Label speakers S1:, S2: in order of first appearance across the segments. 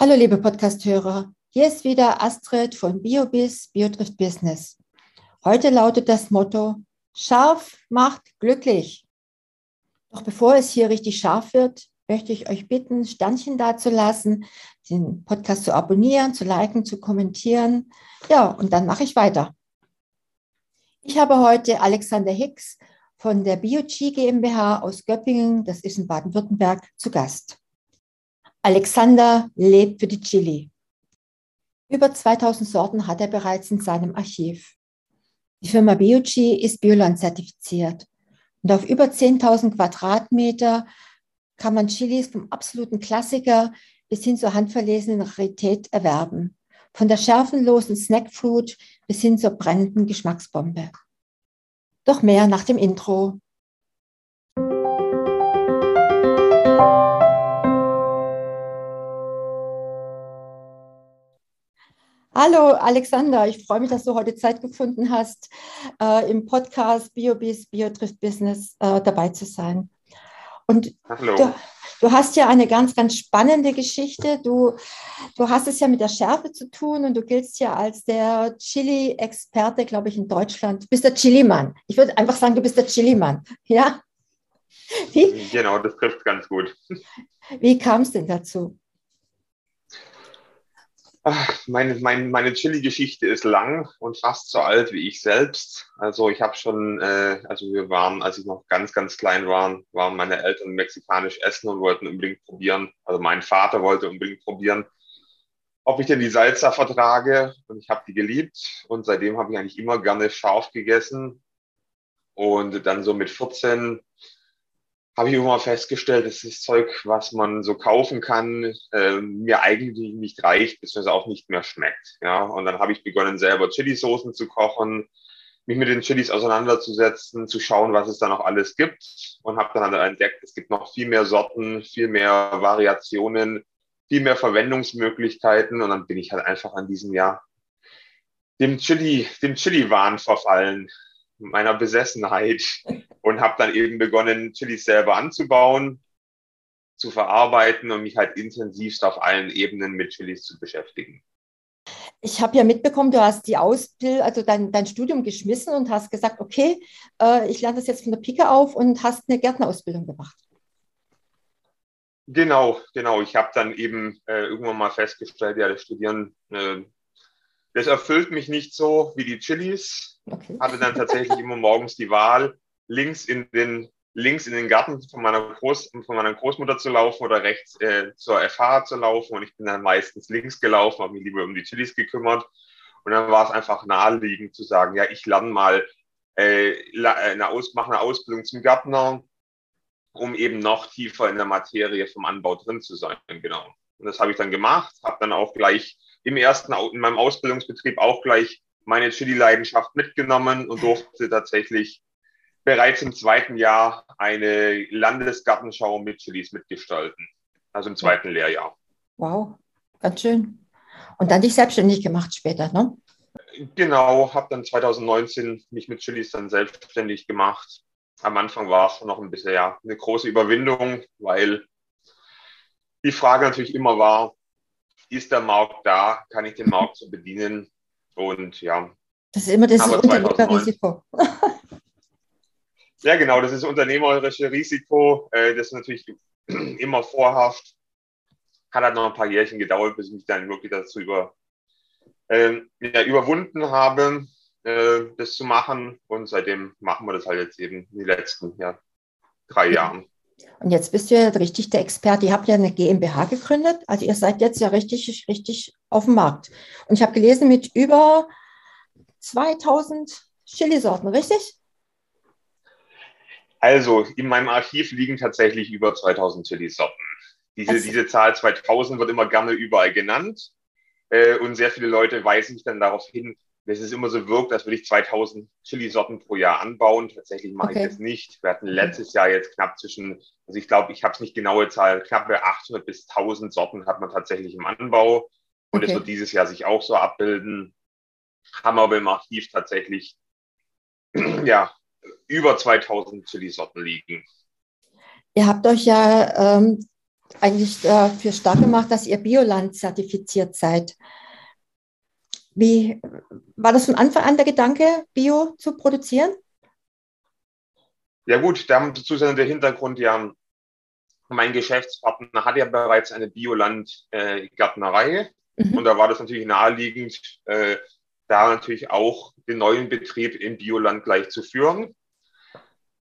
S1: Hallo liebe Podcasthörer, hier ist wieder Astrid von BioBiz Biotrift Business. Heute lautet das Motto, scharf macht glücklich. Doch bevor es hier richtig scharf wird, möchte ich euch bitten, Sternchen dazulassen, den Podcast zu abonnieren, zu liken, zu kommentieren. Ja, und dann mache ich weiter. Ich habe heute Alexander Hicks von der BioG GmbH aus Göppingen, das ist in Baden-Württemberg, zu Gast. Alexander lebt für die Chili. Über 2000 Sorten hat er bereits in seinem Archiv. Die Firma BioG ist Bioland zertifiziert und auf über 10.000 Quadratmeter kann man Chilis vom absoluten Klassiker bis hin zur handverlesenen Rarität erwerben. Von der schärfenlosen Snackfruit bis hin zur brennenden Geschmacksbombe. Doch mehr nach dem Intro. Hallo Alexander, ich freue mich, dass du heute Zeit gefunden hast, äh, im Podcast BioBiz Biotrift Business äh, dabei zu sein. Und Hallo. Du, du, hast ja eine ganz, ganz spannende Geschichte. Du, du hast es ja mit der Schärfe zu tun und du giltst ja als der Chili-Experte, glaube ich, in Deutschland. Du bist der Chili-Mann. Ich würde einfach sagen, du bist der Chili-Mann. Ja?
S2: Wie? Genau, das trifft ganz gut.
S1: Wie kam es denn dazu?
S2: Meine, meine, meine Chili-Geschichte ist lang und fast so alt wie ich selbst. Also ich habe schon, äh, also wir waren, als ich noch ganz, ganz klein war, waren meine Eltern mexikanisch essen und wollten unbedingt probieren. Also mein Vater wollte unbedingt probieren, ob ich denn die Salsa vertrage. Und ich habe die geliebt. Und seitdem habe ich eigentlich immer gerne scharf gegessen. Und dann so mit 14 habe ich immer festgestellt, dass das Zeug, was man so kaufen kann, äh, mir eigentlich nicht reicht, beziehungsweise auch nicht mehr schmeckt. Ja, und dann habe ich begonnen, selber Chili-Soßen zu kochen, mich mit den Chilis auseinanderzusetzen, zu schauen, was es da noch alles gibt. Und habe dann entdeckt, es gibt noch viel mehr Sorten, viel mehr Variationen, viel mehr Verwendungsmöglichkeiten. Und dann bin ich halt einfach an diesem Jahr dem Chili, dem Chili-Wahn verfallen, meiner Besessenheit und habe dann eben begonnen, Chilis selber anzubauen, zu verarbeiten und mich halt intensivst auf allen Ebenen mit Chilis zu beschäftigen.
S1: Ich habe ja mitbekommen, du hast die Ausbildung, also dein, dein Studium geschmissen und hast gesagt, okay, äh, ich lerne das jetzt von der Pike auf und hast eine Gärtnerausbildung gemacht.
S2: Genau, genau. Ich habe dann eben äh, irgendwann mal festgestellt, ja, das Studieren äh, das erfüllt mich nicht so wie die Chilis. Okay. Hatte dann tatsächlich immer morgens die Wahl, links in den, links in den Garten von meiner, Groß, von meiner Großmutter zu laufen oder rechts äh, zur FH zu laufen. Und ich bin dann meistens links gelaufen, habe mich lieber um die Chilis gekümmert. Und dann war es einfach naheliegend zu sagen, ja, ich lerne mal äh, eine, Aus, mache eine Ausbildung zum Gärtner, um eben noch tiefer in der Materie vom Anbau drin zu sein. Genau. Und das habe ich dann gemacht, habe dann auch gleich im ersten, in meinem Ausbildungsbetrieb auch gleich meine Chili-Leidenschaft mitgenommen und durfte tatsächlich bereits im zweiten Jahr eine Landesgartenschau mit Chilis mitgestalten. Also im zweiten Lehrjahr.
S1: Wow, ganz schön. Und dann dich selbstständig gemacht später, ne?
S2: Genau, habe dann 2019 mich mit Chilis dann selbstständig gemacht. Am Anfang war es noch ein bisschen ja, eine große Überwindung, weil die Frage natürlich immer war, ist der Markt da, kann ich den Markt so bedienen und ja.
S1: Das ist immer das Unternehmerrisiko.
S2: ja, genau, das ist unternehmerische Risiko, äh, das natürlich immer vorherrscht. Hat halt noch ein paar Jährchen gedauert, bis ich mich dann wirklich dazu über, äh, ja, überwunden habe, äh, das zu machen. Und seitdem machen wir das halt jetzt eben in den letzten ja, drei Jahren.
S1: Und jetzt bist du ja richtig der Experte. Ihr habt ja eine GmbH gegründet. Also ihr seid jetzt ja richtig, richtig auf dem Markt. Und ich habe gelesen mit über 2000 Chilisorten, richtig?
S2: Also in meinem Archiv liegen tatsächlich über 2000 Chilisorten. Diese, also, diese Zahl 2000 wird immer gerne überall genannt. Äh, und sehr viele Leute weisen mich dann darauf hin, dass es immer so wirkt, als würde ich 2000 Chili-Sorten pro Jahr anbauen. Tatsächlich mache okay. ich das nicht. Wir hatten letztes Jahr jetzt knapp zwischen, also ich glaube, ich habe es nicht genaue Zahl, knapp 800 bis 1000 Sorten hat man tatsächlich im Anbau. Und es okay. wird dieses Jahr sich auch so abbilden. Haben aber im Archiv tatsächlich, ja, über 2000 Chili-Sorten liegen.
S1: Ihr habt euch ja ähm, eigentlich äh, für stark gemacht, dass ihr Bioland zertifiziert seid. Wie war das von Anfang an der Gedanke, Bio zu produzieren?
S2: Ja gut, dazu ist der Hintergrund ja, mein Geschäftspartner hat ja bereits eine Bioland-Gärtnerei äh, mhm. und da war das natürlich naheliegend, äh, da natürlich auch den neuen Betrieb im Bioland gleich zu führen.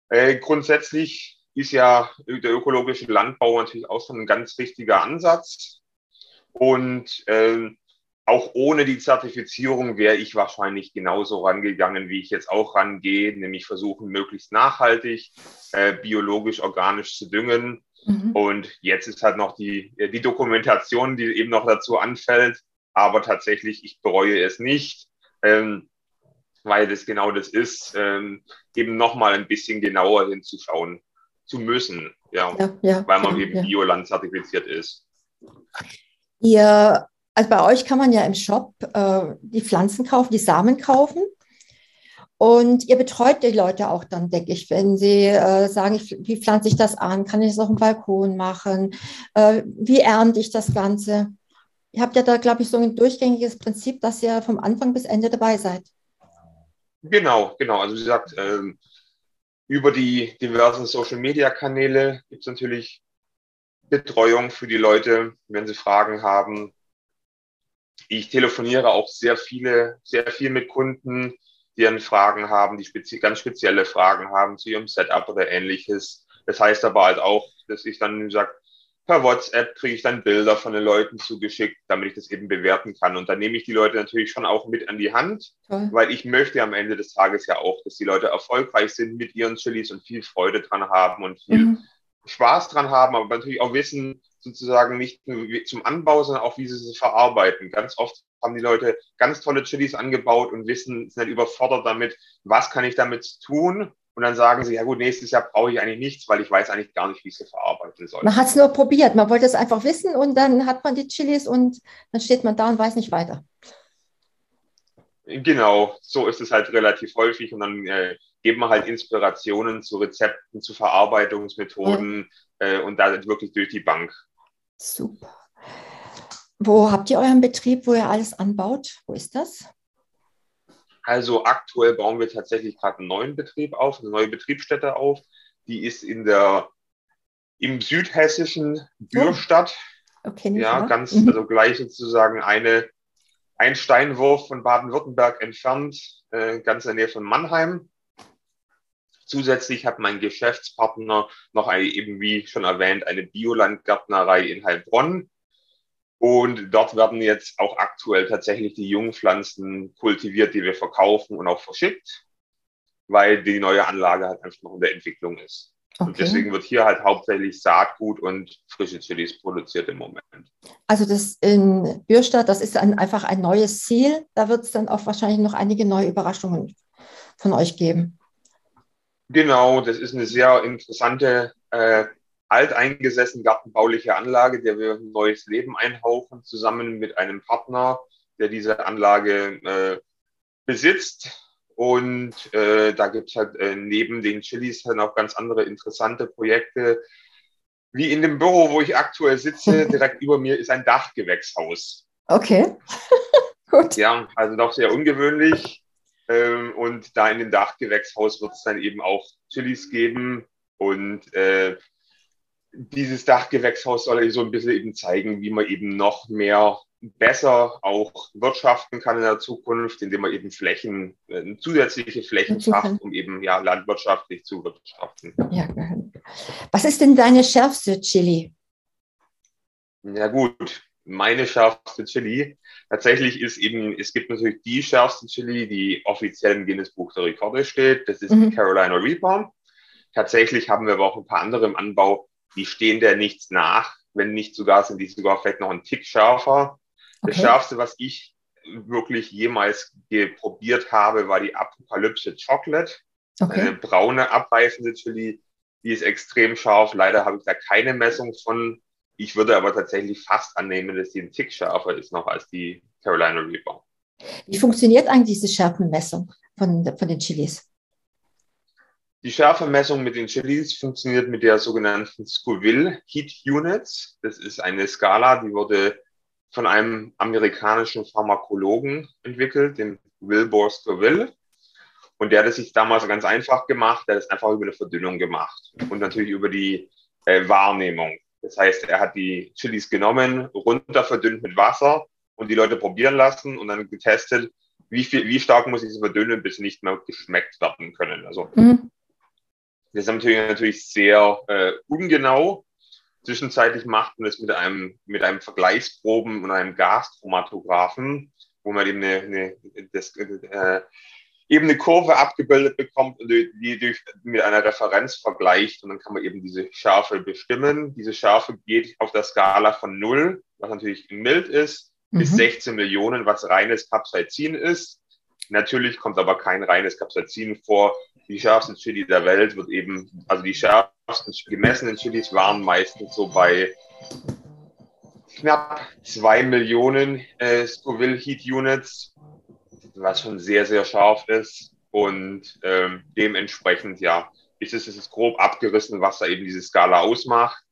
S2: Äh, grundsätzlich ist ja der ökologische Landbau natürlich auch schon ein ganz wichtiger Ansatz. Und äh, auch ohne die Zertifizierung wäre ich wahrscheinlich genauso rangegangen, wie ich jetzt auch rangehe, nämlich versuchen, möglichst nachhaltig, äh, biologisch, organisch zu düngen. Mhm. Und jetzt ist halt noch die, äh, die Dokumentation, die eben noch dazu anfällt. Aber tatsächlich, ich bereue es nicht. Ähm, weil das genau das ist, ähm, eben nochmal ein bisschen genauer hinzuschauen zu müssen, ja, ja, ja weil man ja, eben Bioland zertifiziert ist.
S1: Ihr, also bei euch kann man ja im Shop äh, die Pflanzen kaufen, die Samen kaufen. Und ihr betreut die Leute auch dann, denke ich, wenn sie äh, sagen, ich, wie pflanze ich das an? Kann ich das auf dem Balkon machen? Äh, wie ernte ich das Ganze? Ihr habt ja da, glaube ich, so ein durchgängiges Prinzip, dass ihr vom Anfang bis Ende dabei seid.
S2: Genau, genau. Also wie gesagt, ähm, über die diversen Social-Media-Kanäle gibt es natürlich Betreuung für die Leute, wenn sie Fragen haben. Ich telefoniere auch sehr viele, sehr viel mit Kunden, die dann Fragen haben, die spezi ganz spezielle Fragen haben zu ihrem Setup oder ähnliches. Das heißt aber halt auch, dass ich dann sage, per WhatsApp kriege ich dann Bilder von den Leuten zugeschickt, damit ich das eben bewerten kann. Und dann nehme ich die Leute natürlich schon auch mit an die Hand, Toll. weil ich möchte am Ende des Tages ja auch, dass die Leute erfolgreich sind mit ihren Chilis und viel Freude dran haben und viel mhm. Spaß dran haben, aber natürlich auch wissen, sozusagen nicht nur zum Anbau, sondern auch, wie sie sie verarbeiten. Ganz oft haben die Leute ganz tolle Chilis angebaut und wissen, sind halt überfordert damit, was kann ich damit tun und dann sagen sie, ja gut, nächstes Jahr brauche ich eigentlich nichts, weil ich weiß eigentlich gar nicht, wie ich sie verarbeiten soll.
S1: Man hat es nur probiert, man wollte es einfach wissen und dann hat man die Chilis und dann steht man da und weiß nicht weiter.
S2: Genau, so ist es halt relativ häufig und dann äh, geben wir halt Inspirationen zu Rezepten, zu Verarbeitungsmethoden ja. äh, und da wirklich durch die Bank.
S1: Super. Wo habt ihr euren Betrieb, wo ihr alles anbaut? Wo ist das?
S2: Also aktuell bauen wir tatsächlich gerade einen neuen Betrieb auf, eine neue Betriebsstätte auf. Die ist in der im südhessischen Bürstadt. Okay, ja, ja, ganz, mhm. also gleich sozusagen eine, ein Steinwurf von Baden-Württemberg entfernt, äh, ganz in der Nähe von Mannheim. Zusätzlich hat mein Geschäftspartner noch eine, eben wie schon erwähnt, eine Biolandgärtnerei in Heilbronn. Und dort werden jetzt auch aktuell tatsächlich die Jungpflanzen kultiviert, die wir verkaufen und auch verschickt, weil die neue Anlage halt einfach noch in der Entwicklung ist. Okay. Und deswegen wird hier halt hauptsächlich Saatgut und frische Chilis produziert im Moment.
S1: Also das in Bürstadt, das ist ein, einfach ein neues Ziel. Da wird es dann auch wahrscheinlich noch einige neue Überraschungen von euch geben.
S2: Genau, das ist eine sehr interessante äh, alteingesessene gartenbauliche Anlage, der wir ein neues Leben einhauchen, zusammen mit einem Partner, der diese Anlage äh, besitzt. Und äh, da gibt es halt äh, neben den Chilis dann auch ganz andere interessante Projekte. Wie in dem Büro, wo ich aktuell sitze, direkt über mir ist ein Dachgewächshaus.
S1: Okay,
S2: gut. Ja, also doch sehr ungewöhnlich. Ähm, und da in dem Dachgewächshaus wird es dann eben auch Chilis geben. Und äh, dieses Dachgewächshaus soll so ein bisschen eben zeigen, wie man eben noch mehr besser auch wirtschaften kann in der Zukunft, indem man eben Flächen, äh, zusätzliche Flächen schafft, um eben ja landwirtschaftlich zu wirtschaften. Ja,
S1: was ist denn deine schärfste Chili?
S2: Ja gut, meine schärfste Chili. Tatsächlich ist eben, es gibt natürlich die schärfste Chili, die offiziell im Guinness Buch der Rekorde steht. Das ist mhm. die Carolina Reaper. Tatsächlich haben wir aber auch ein paar andere im Anbau, die stehen der nichts nach. Wenn nicht sogar, sind die sogar vielleicht noch ein Tick schärfer. Okay. Das Schärfste, was ich wirklich jemals probiert habe, war die Apokalypse Chocolate. Okay. Eine braune, abweichende Chili. Die ist extrem scharf. Leider habe ich da keine Messung von. Ich würde aber tatsächlich fast annehmen, dass die ein Tick schärfer ist noch als die Carolina Reaper.
S1: Wie funktioniert eigentlich diese Schärfenmessung von, von den Chilis?
S2: Die Schärfemessung mit den Chilis funktioniert mit der sogenannten Scoville Heat Units. Das ist eine Skala, die wurde von einem amerikanischen Pharmakologen entwickelt, dem Wilbur Scoville. Und der hat es sich damals ganz einfach gemacht, der hat es einfach über eine Verdünnung gemacht und natürlich über die äh, Wahrnehmung. Das heißt, er hat die Chilis genommen, runter verdünnt mit Wasser und die Leute probieren lassen und dann getestet, wie, viel, wie stark muss ich sie verdünnen, bis sie nicht mehr geschmeckt werden können. Also mhm. Das ist natürlich, natürlich sehr äh, ungenau. Zwischenzeitlich macht man es mit einem, mit einem Vergleichsproben und einem Gaschromatographen, wo man eben eine, eine das, äh, eben eine Kurve abgebildet bekommt und die durch, mit einer Referenz vergleicht und dann kann man eben diese Schärfe bestimmen. Diese Schärfe geht auf der Skala von 0, was natürlich mild ist, mhm. bis 16 Millionen, was reines Capsaicin ist. Natürlich kommt aber kein reines Capsaicin vor. Die schärfsten Chili der Welt wird eben, also die schärfsten gemessenen Chilis waren meistens so bei knapp 2 Millionen äh, Scoville Heat Units was schon sehr, sehr scharf ist. Und ähm, dementsprechend, ja, ist es, ist es grob abgerissen, was da eben diese Skala ausmacht.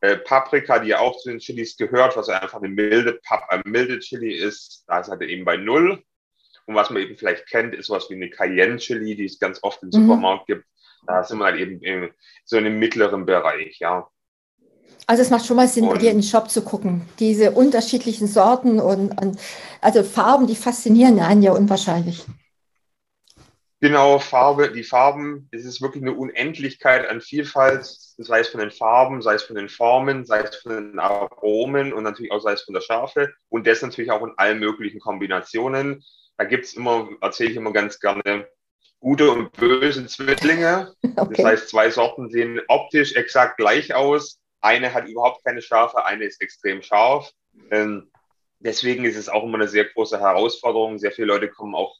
S2: Äh, Paprika, die auch zu den Chilis gehört, was einfach eine milde, Pap äh, milde Chili ist, da ist halt eben bei null. Und was man eben vielleicht kennt, ist was wie eine Cayenne-Chili, die es ganz oft im mhm. Supermarkt mhm. gibt. Da sind wir halt eben in, so in einem mittleren Bereich, ja.
S1: Also es macht schon mal Sinn, und, bei dir in den Shop zu gucken. Diese unterschiedlichen Sorten und, und also Farben, die faszinieren einen ja unwahrscheinlich.
S2: Genau, Farbe, die Farben, es ist wirklich eine Unendlichkeit an Vielfalt, sei es von den Farben, sei es von den Formen, sei es von den Aromen und natürlich auch sei es von der Schärfe und das natürlich auch in allen möglichen Kombinationen. Da gibt es immer, erzähle ich immer ganz gerne, gute und böse Zwillinge. Okay. Das heißt, zwei Sorten sehen optisch exakt gleich aus, eine hat überhaupt keine Schärfe, eine ist extrem scharf. Ähm, deswegen ist es auch immer eine sehr große Herausforderung. Sehr viele Leute kommen auch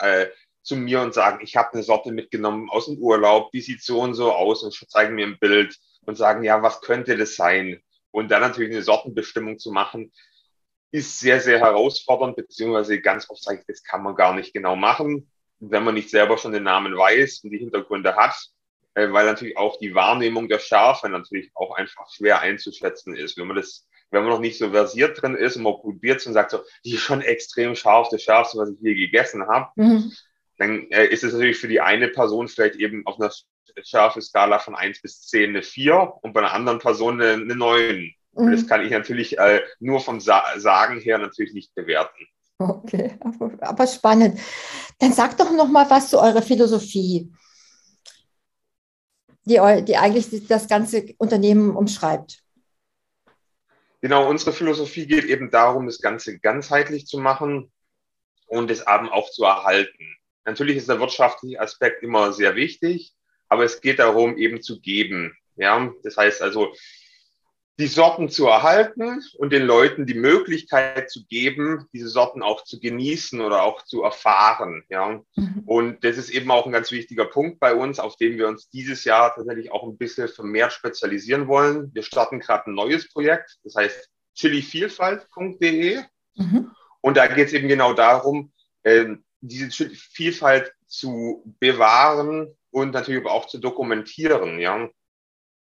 S2: äh, zu mir und sagen, ich habe eine Sorte mitgenommen aus dem Urlaub, die sieht so und so aus und zeigen mir ein Bild und sagen, ja, was könnte das sein? Und dann natürlich eine Sortenbestimmung zu machen, ist sehr, sehr herausfordernd, beziehungsweise ganz oft sage ich, das kann man gar nicht genau machen. Wenn man nicht selber schon den Namen weiß und die Hintergründe hat, äh, weil natürlich auch die Wahrnehmung der Schärfe natürlich auch einfach schwer einzuschätzen ist. Wenn man das, wenn man noch nicht so versiert drin ist und man probiert und sagt so, die ist schon extrem scharf, das Schärfste, was ich je gegessen habe, mhm. dann äh, ist es natürlich für die eine Person vielleicht eben auf einer scharfe Skala von 1 bis 10 eine 4 und bei einer anderen Person eine, eine 9. Mhm. Das kann ich natürlich äh, nur vom Sa Sagen her natürlich nicht bewerten.
S1: Okay, aber, aber spannend. Dann sag doch noch mal was zu eurer Philosophie die, die eigentlich das ganze Unternehmen umschreibt.
S2: Genau, unsere Philosophie geht eben darum, das Ganze ganzheitlich zu machen und es eben auch zu erhalten. Natürlich ist der wirtschaftliche Aspekt immer sehr wichtig, aber es geht darum, eben zu geben. Ja, das heißt also, die Sorten zu erhalten und den Leuten die Möglichkeit zu geben, diese Sorten auch zu genießen oder auch zu erfahren. Ja. Mhm. Und das ist eben auch ein ganz wichtiger Punkt bei uns, auf dem wir uns dieses Jahr tatsächlich auch ein bisschen vermehrt spezialisieren wollen. Wir starten gerade ein neues Projekt, das heißt chilivielfalt.de. Mhm. Und da geht es eben genau darum, äh, diese Vielfalt zu bewahren und natürlich aber auch zu dokumentieren. Ja.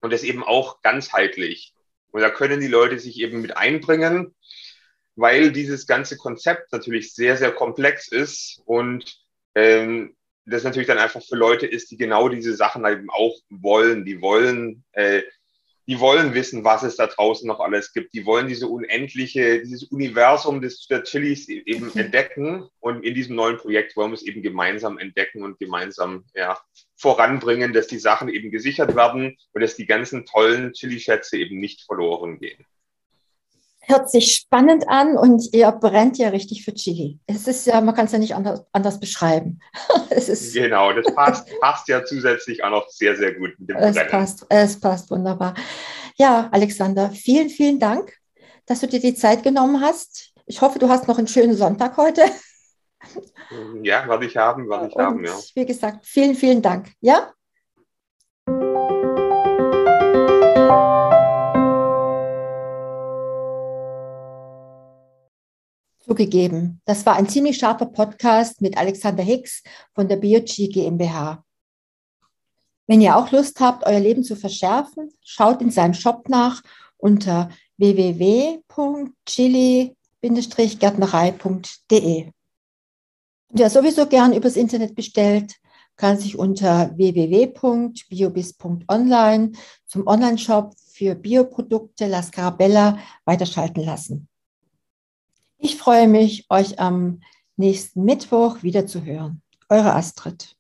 S2: Und das eben auch ganzheitlich. Und da können die Leute sich eben mit einbringen, weil dieses ganze Konzept natürlich sehr, sehr komplex ist und ähm, das natürlich dann einfach für Leute ist, die genau diese Sachen eben auch wollen. Die wollen äh, die wollen wissen, was es da draußen noch alles gibt. Die wollen diese unendliche, dieses Universum des, der Chilis e-, eben mhm. entdecken. Und in diesem neuen Projekt wollen wir es eben gemeinsam entdecken und gemeinsam ja, voranbringen, dass die Sachen eben gesichert werden und dass die ganzen tollen Chili-Schätze eben nicht verloren gehen
S1: hört sich spannend an und ihr brennt ja richtig für Chili. Es ist ja, man kann es ja nicht anders, anders beschreiben.
S2: es ist genau, das passt, passt ja zusätzlich auch noch sehr, sehr gut
S1: mit dem Es Brennen. passt, es passt wunderbar. Ja, Alexander, vielen, vielen Dank, dass du dir die Zeit genommen hast. Ich hoffe, du hast noch einen schönen Sonntag heute.
S2: Ja, werde ich haben, werde ich und, haben, ja.
S1: Wie gesagt, vielen, vielen Dank. Ja? zugegeben. Das war ein ziemlich scharfer Podcast mit Alexander Hicks von der BioG GmbH. Wenn ihr auch Lust habt, euer Leben zu verschärfen, schaut in seinem Shop nach unter www.chili-gärtnerei.de. Wer sowieso gern übers Internet bestellt, kann sich unter www.biobis.online zum Onlineshop für Bioprodukte La Scarabella weiterschalten lassen. Ich freue mich, euch am nächsten Mittwoch wieder zu hören. Eure Astrid.